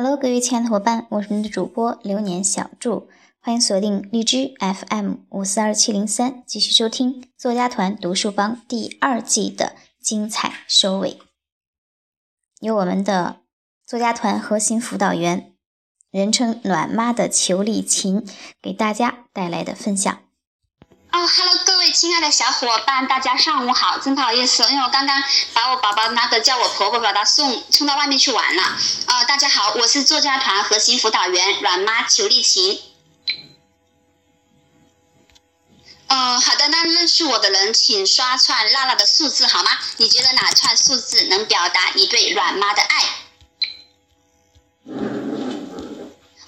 Hello，各位亲爱的伙伴，我是你们的主播流年小祝，欢迎锁定荔枝 FM 五四二七零三，继续收听作家团读书帮第二季的精彩收尾，由我们的作家团核心辅导员，人称暖妈的裘丽琴给大家带来的分享。哦哈喽各位亲爱的小伙伴，大家上午好！真不好意思，因为我刚刚把我宝宝那个叫我婆婆把他送送到外面去玩了。啊，大家好，我是作家团核心辅导员软妈裘丽琴。嗯，好的，那认识我的人请刷串辣辣的数字好吗？你觉得哪串数字能表达你对软妈的爱？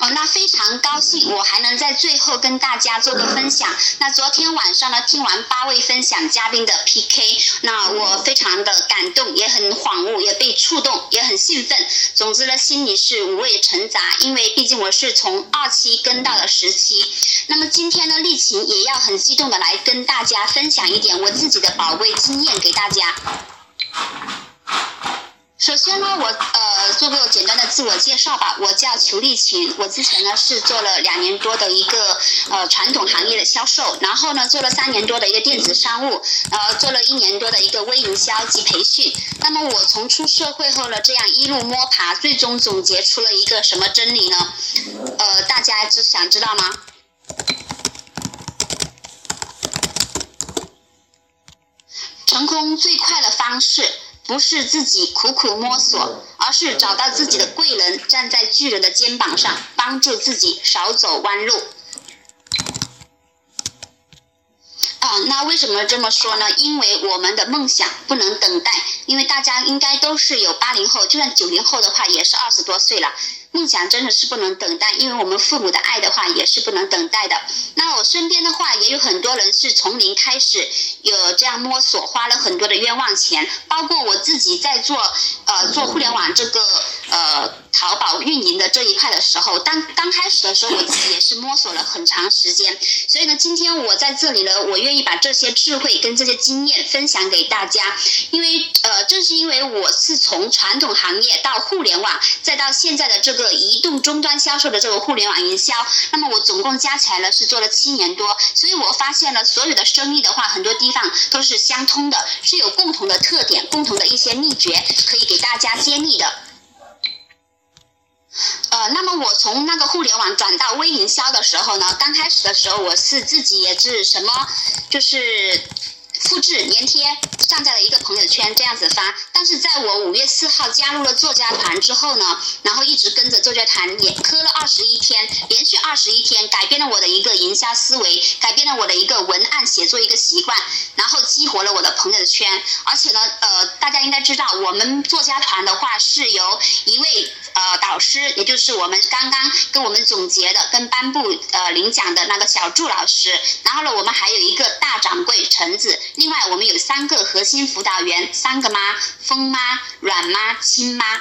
哦，那非常高兴，我还能在最后跟大家做个分享。那昨天晚上呢，听完八位分享嘉宾的 PK，那我非常的感动，也很恍悟，也被触动，也很兴奋。总之呢，心里是五味陈杂，因为毕竟我是从二期跟到了十期。那么今天呢，丽琴也要很激动的来跟大家分享一点我自己的宝贵经验给大家。首先呢，我呃做个简单的自我介绍吧。我叫裘丽琴，我之前呢是做了两年多的一个呃传统行业的销售，然后呢做了三年多的一个电子商务，呃做了一年多的一个微营销及培训。那么我从出社会后呢，这样一路摸爬，最终总结出了一个什么真理呢？呃，大家知想知道吗？成功最快的方式。不是自己苦苦摸索，而是找到自己的贵人，站在巨人的肩膀上，帮助自己少走弯路。啊，那为什么这么说呢？因为我们的梦想不能等待，因为大家应该都是有八零后，就算九零后的话，也是二十多岁了。梦想真的是不能等待，因为我们父母的爱的话也是不能等待的。那我身边的话也有很多人是从零开始有这样摸索，花了很多的冤枉钱，包括我自己在做呃做互联网这个呃淘宝运营的这一块的时候，当刚开始的时候我自己也是摸索了很长时间。所以呢，今天我在这里呢，我愿意把这些智慧跟这些经验分享给大家，因为呃正是因为我是从传统行业到互联网，再到现在的这个。个移动终端销售的这个互联网营销，那么我总共加起来呢是做了七年多，所以我发现了所有的生意的话，很多地方都是相通的，是有共同的特点、共同的一些秘诀可以给大家揭秘的。呃，那么我从那个互联网转到微营销的时候呢，刚开始的时候我是自己也是什么，就是。复制粘贴上在了一个朋友圈，这样子发。但是在我五月四号加入了作家团之后呢，然后一直跟着作家团也磕了二十一天，连续二十一天，改变了我的一个营销思维，改变了我的一个文案写作一个习惯，然后激活了我的朋友圈。而且呢，呃，大家应该知道，我们作家团的话是由一位呃导师，也就是我们刚刚跟我们总结的、跟颁布呃领奖的那个小祝老师，然后呢，我们还有一个大掌柜橙子。另外，我们有三个核心辅导员，三个妈：风妈、软妈、亲妈。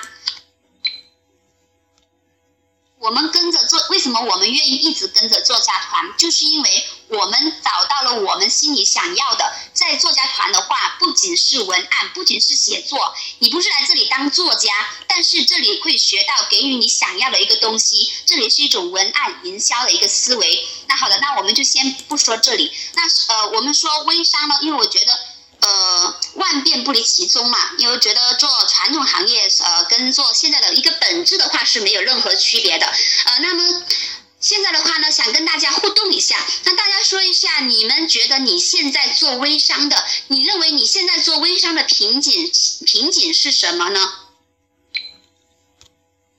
我们跟着做，为什么我们愿意一直跟着作家团？就是因为我们找到了我们心里想要的。在作家团的话，不仅是文案，不仅是写作，你不是来这里当作家，但是这里会学到给予你想要的一个东西。这里是一种文案营销的一个思维。那好的，那我们就先不说这里。那呃，我们说微商呢，因为我觉得。呃，万变不离其宗嘛，因为觉得做传统行业，呃，跟做现在的一个本质的话是没有任何区别的。呃，那么现在的话呢，想跟大家互动一下，那大家说一下，你们觉得你现在做微商的，你认为你现在做微商的瓶颈瓶颈是什么呢？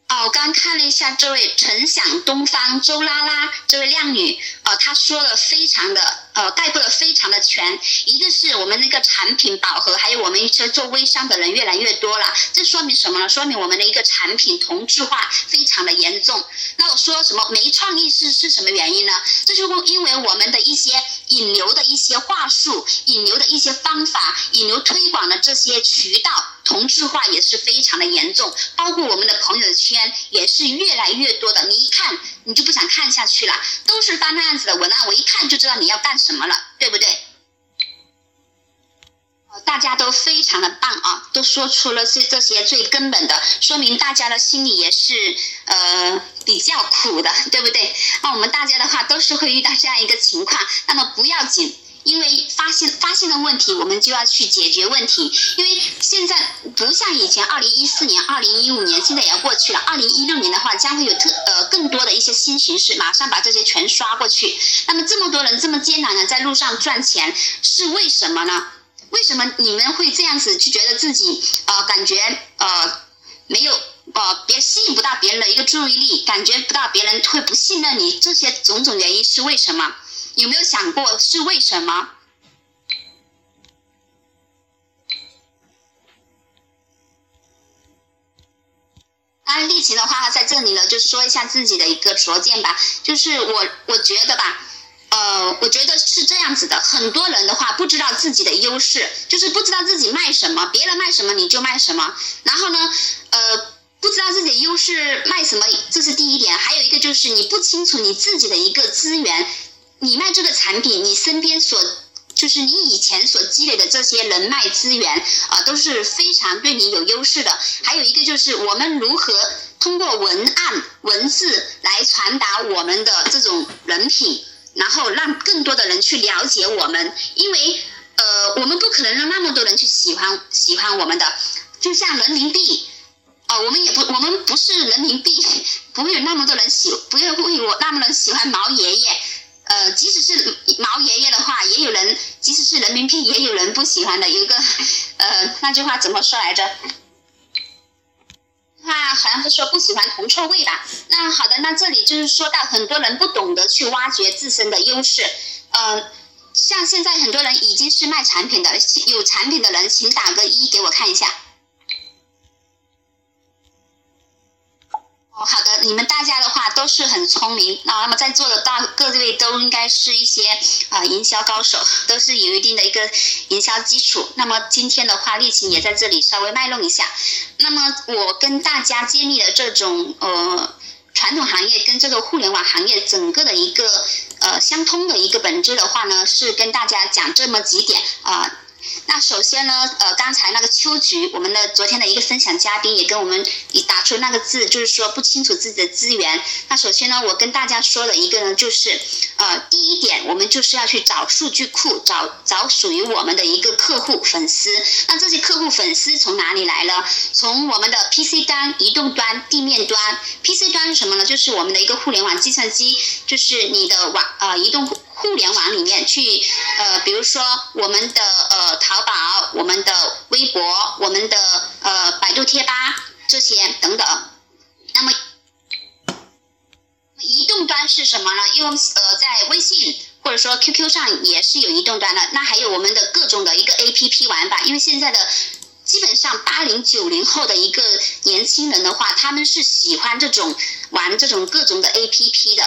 哦，我刚看了一下这位晨享东方周拉拉这位靓女，呃，她说的非常的，呃，概括的非常的全。一个是我们那个产品饱和，还有我们一些做微商的人越来越多了，这说明什么呢？说明我们的一个产品同质化非常的严重。那我说什么没创意是是什么原因呢？这就因为我们的一些引流的一些话术、引流的一些方法、引流推广的这些渠道。同质化也是非常的严重，包括我们的朋友圈也是越来越多的，你一看你就不想看下去了，都是发那样子的文案，我一看就知道你要干什么了，对不对？大家都非常的棒啊，都说出了这这些最根本的，说明大家的心里也是呃比较苦的，对不对？那我们大家的话都是会遇到这样一个情况，那么不要紧。因为发现发现了问题，我们就要去解决问题。因为现在不像以前，二零一四年、二零一五年，现在也要过去了。二零一六年的话，将会有特呃更多的一些新形式，马上把这些全刷过去。那么这么多人这么艰难的在路上赚钱，是为什么呢？为什么你们会这样子去觉得自己呃感觉呃没有呃别吸引不到别人的一个注意力，感觉不到别人会不信任你？这些种种原因是为什么？有没有想过是为什么？当然，丽琴的话在这里呢，就说一下自己的一个拙见吧。就是我，我觉得吧，呃，我觉得是这样子的。很多人的话不知道自己的优势，就是不知道自己卖什么，别人卖什么你就卖什么。然后呢，呃，不知道自己的优势卖什么，这是第一点。还有一个就是你不清楚你自己的一个资源。你卖这个产品，你身边所就是你以前所积累的这些人脉资源啊，都是非常对你有优势的。还有一个就是我们如何通过文案文字来传达我们的这种人品，然后让更多的人去了解我们。因为呃，我们不可能让那么多人去喜欢喜欢我们的，就像人民币啊，我们也不我们不是人民币，不会有那么多人喜，不会会有那么多人喜欢毛爷爷。呃，即使是毛爷爷的话，也有人；即使是人民币，也有人不喜欢的。有一个，呃，那句话怎么说来着？话好像是说不喜欢铜臭味吧。那好的，那这里就是说到很多人不懂得去挖掘自身的优势。呃，像现在很多人已经是卖产品的，有产品的人，请打个一给我看一下。好的，你们大家的话都是很聪明那那么在座的大各位都应该是一些啊营销高手，都是有一定的一个营销基础。那么今天的话，丽琴也在这里稍微卖弄一下。那么我跟大家建立的这种呃传统行业跟这个互联网行业整个的一个呃相通的一个本质的话呢，是跟大家讲这么几点啊。那首先呢，呃，刚才那个秋菊，我们的昨天的一个分享嘉宾也跟我们打出那个字，就是说不清楚自己的资源。那首先呢，我跟大家说的一个呢，就是呃，第一点，我们就是要去找数据库，找找属于我们的一个客户粉丝。那这些客户粉丝从哪里来呢？从我们的 PC 端、移动端、地面端。PC 端是什么呢？就是我们的一个互联网计算机，就是你的网呃移动。互联网里面去，呃，比如说我们的呃淘宝、我们的微博、我们的呃百度贴吧这些等等。那么移动端是什么呢？因为呃在微信或者说 QQ 上也是有移动端的。那还有我们的各种的一个 APP 玩法，因为现在的基本上八零九零后的一个年轻人的话，他们是喜欢这种玩这种各种的 APP 的。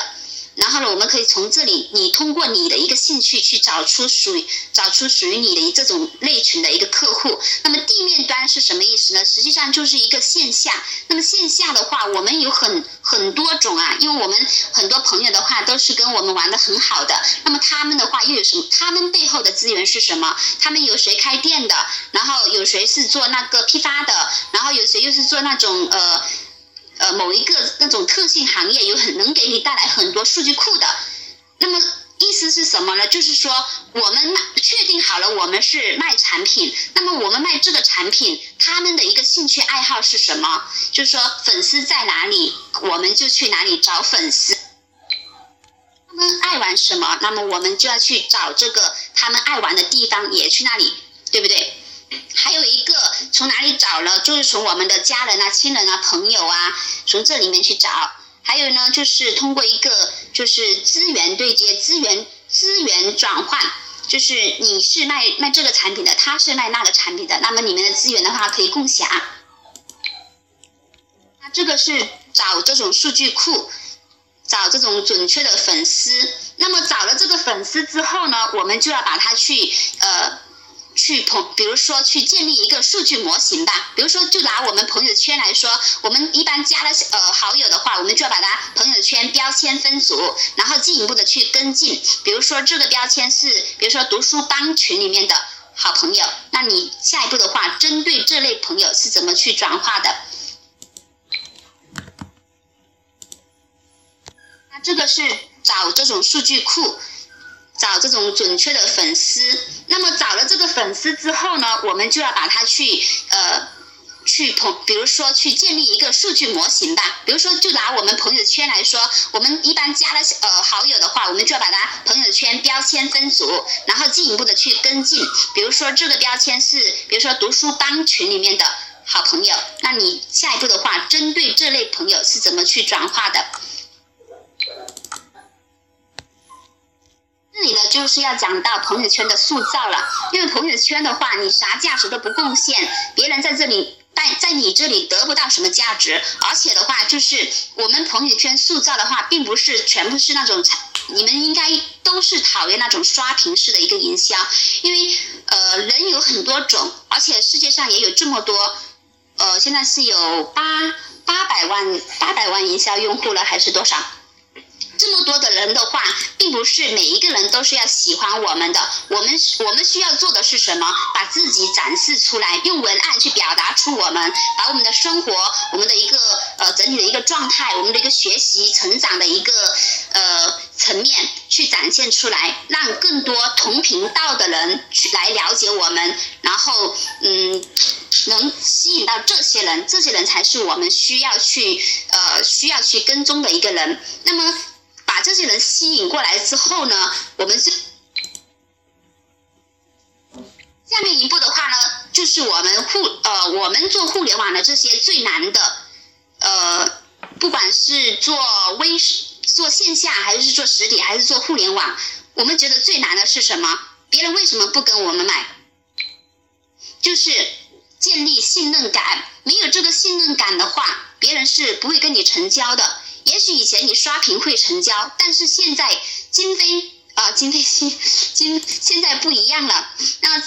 然后呢，我们可以从这里，你通过你的一个兴趣去找出属于找出属于你的这种类群的一个客户。那么地面端是什么意思呢？实际上就是一个线下。那么线下的话，我们有很很多种啊，因为我们很多朋友的话都是跟我们玩的很好的。那么他们的话又有什么？他们背后的资源是什么？他们有谁开店的？然后有谁是做那个批发的？然后有谁又是做那种呃？呃，某一个那种特性行业有很能给你带来很多数据库的，那么意思是什么呢？就是说我们确定好了，我们是卖产品，那么我们卖这个产品，他们的一个兴趣爱好是什么？就是说粉丝在哪里，我们就去哪里找粉丝。他们爱玩什么，那么我们就要去找这个他们爱玩的地方，也去那里，对不对？还有一个从哪里找呢？就是从我们的家人啊、亲人啊、朋友啊，从这里面去找。还有呢，就是通过一个就是资源对接、资源资源转换，就是你是卖卖这个产品的，他是卖那个产品的，那么你们的资源的话可以共享。那这个是找这种数据库，找这种准确的粉丝。那么找了这个粉丝之后呢，我们就要把它去呃。去朋，比如说去建立一个数据模型吧。比如说，就拿我们朋友圈来说，我们一般加了呃好友的话，我们就要把它朋友圈标签分组，然后进一步的去跟进。比如说这个标签是，比如说读书帮群里面的，好朋友。那你下一步的话，针对这类朋友是怎么去转化的？那这个是找这种数据库，找这种准确的粉丝。那么找了这个粉丝之后呢，我们就要把它去呃。去朋，比如说去建立一个数据模型吧。比如说，就拿我们朋友圈来说，我们一般加了呃好友的话，我们就要把它朋友圈标签分组，然后进一步的去跟进。比如说这个标签是，比如说读书帮群里面的好朋友，那你下一步的话，针对这类朋友是怎么去转化的？里呢就是要讲到朋友圈的塑造了，因为朋友圈的话，你啥价值都不贡献，别人在这里。在在你这里得不到什么价值，而且的话，就是我们朋友圈塑造的话，并不是全部是那种，你们应该都是讨厌那种刷屏式的一个营销，因为呃人有很多种，而且世界上也有这么多，呃现在是有八八百万八百万营销用户了，还是多少？这么多的人的话，并不是每一个人都是要喜欢我们的。我们我们需要做的是什么？把自己展示出来，用文案去表达出我们，把我们的生活，我们的一个呃整体的一个状态，我们的一个学习成长的一个呃层面去展现出来，让更多同频道的人去来了解我们，然后嗯，能吸引到这些人，这些人才是我们需要去呃需要去跟踪的一个人。那么。把这些人吸引过来之后呢，我们是下面一步的话呢，就是我们互呃，我们做互联网的这些最难的，呃，不管是做微做线下还是做实体还是做互联网，我们觉得最难的是什么？别人为什么不跟我们买？就是建立信任感。没有这个信任感的话，别人是不会跟你成交的。也许以前你刷屏会成交，但是现在今非啊，今非今今现在不一样了。那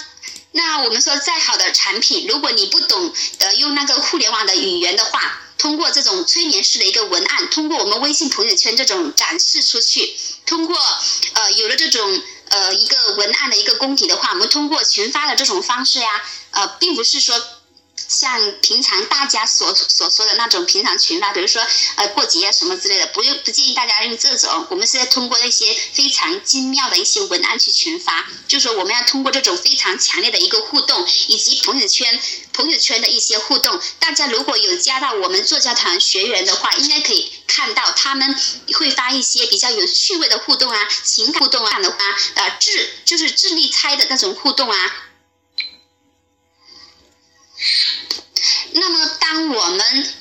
那我们说再好的产品，如果你不懂得用那个互联网的语言的话，通过这种催眠式的一个文案，通过我们微信朋友圈这种展示出去，通过呃有了这种呃一个文案的一个功底的话，我们通过群发的这种方式呀，呃，并不是说。像平常大家所所说的那种平常群发，比如说呃过节啊什么之类的，不用不建议大家用这种。我们是要通过一些非常精妙的一些文案去群发，就说我们要通过这种非常强烈的一个互动，以及朋友圈朋友圈的一些互动。大家如果有加到我们作家团学员的话，应该可以看到他们会发一些比较有趣味的互动啊，情感互动啊的话，呃智就是智力猜的那种互动啊。当我们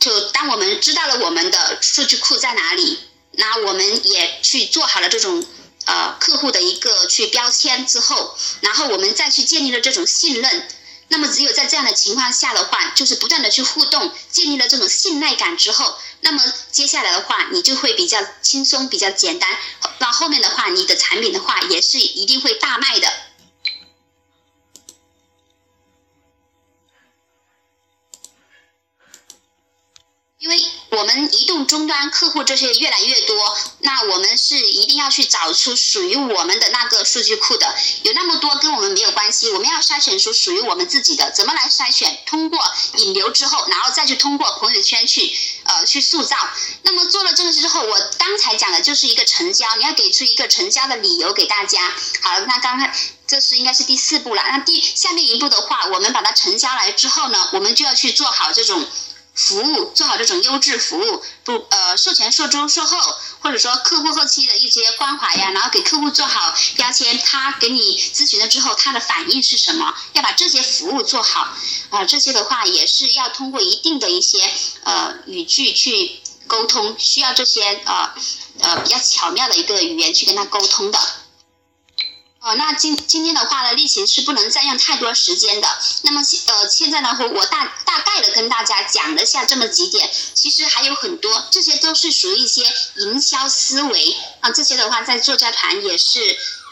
就当我们知道了我们的数据库在哪里，那我们也去做好了这种呃客户的一个去标签之后，然后我们再去建立了这种信任。那么，只有在这样的情况下的话，就是不断的去互动，建立了这种信赖感之后，那么接下来的话，你就会比较轻松，比较简单。那后面的话，你的产品的话，也是一定会大卖的。移动终端客户这些越来越多，那我们是一定要去找出属于我们的那个数据库的。有那么多跟我们没有关系，我们要筛选出属于我们自己的。怎么来筛选？通过引流之后，然后再去通过朋友圈去呃去塑造。那么做了这个之后，我刚才讲的就是一个成交，你要给出一个成交的理由给大家。好，那刚才这是应该是第四步了。那第下面一步的话，我们把它成交来之后呢，我们就要去做好这种。服务做好这种优质服务，不呃售前、售中、售后，或者说客户后期的一些关怀呀，然后给客户做好标签，他给你咨询了之后，他的反应是什么？要把这些服务做好啊，这些的话也是要通过一定的一些呃语句去沟通，需要这些呃呃比较巧妙的一个语言去跟他沟通的。哦，那今今天的话呢，例行是不能占用太多时间的。那么呃，现在呢，我大大概的跟大家讲了下这么几点，其实还有很多，这些都是属于一些营销思维啊。这些的话，在作家团也是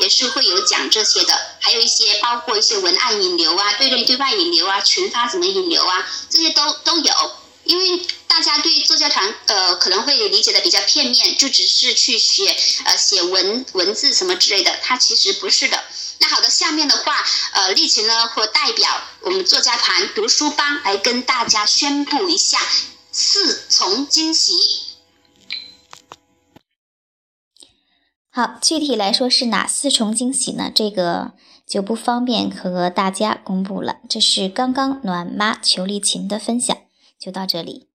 也是会有讲这些的，还有一些包括一些文案引流啊，对内对外引流啊，群发怎么引流啊，这些都都有，因为。大家对作家团呃可能会理解的比较片面，就只是去写呃写文文字什么之类的，它其实不是的。那好的，下面的话，呃，丽琴呢会代表我们作家团读书帮来跟大家宣布一下四重惊喜。好，具体来说是哪四重惊喜呢？这个就不方便和大家公布了。这是刚刚暖妈裘丽琴的分享，就到这里。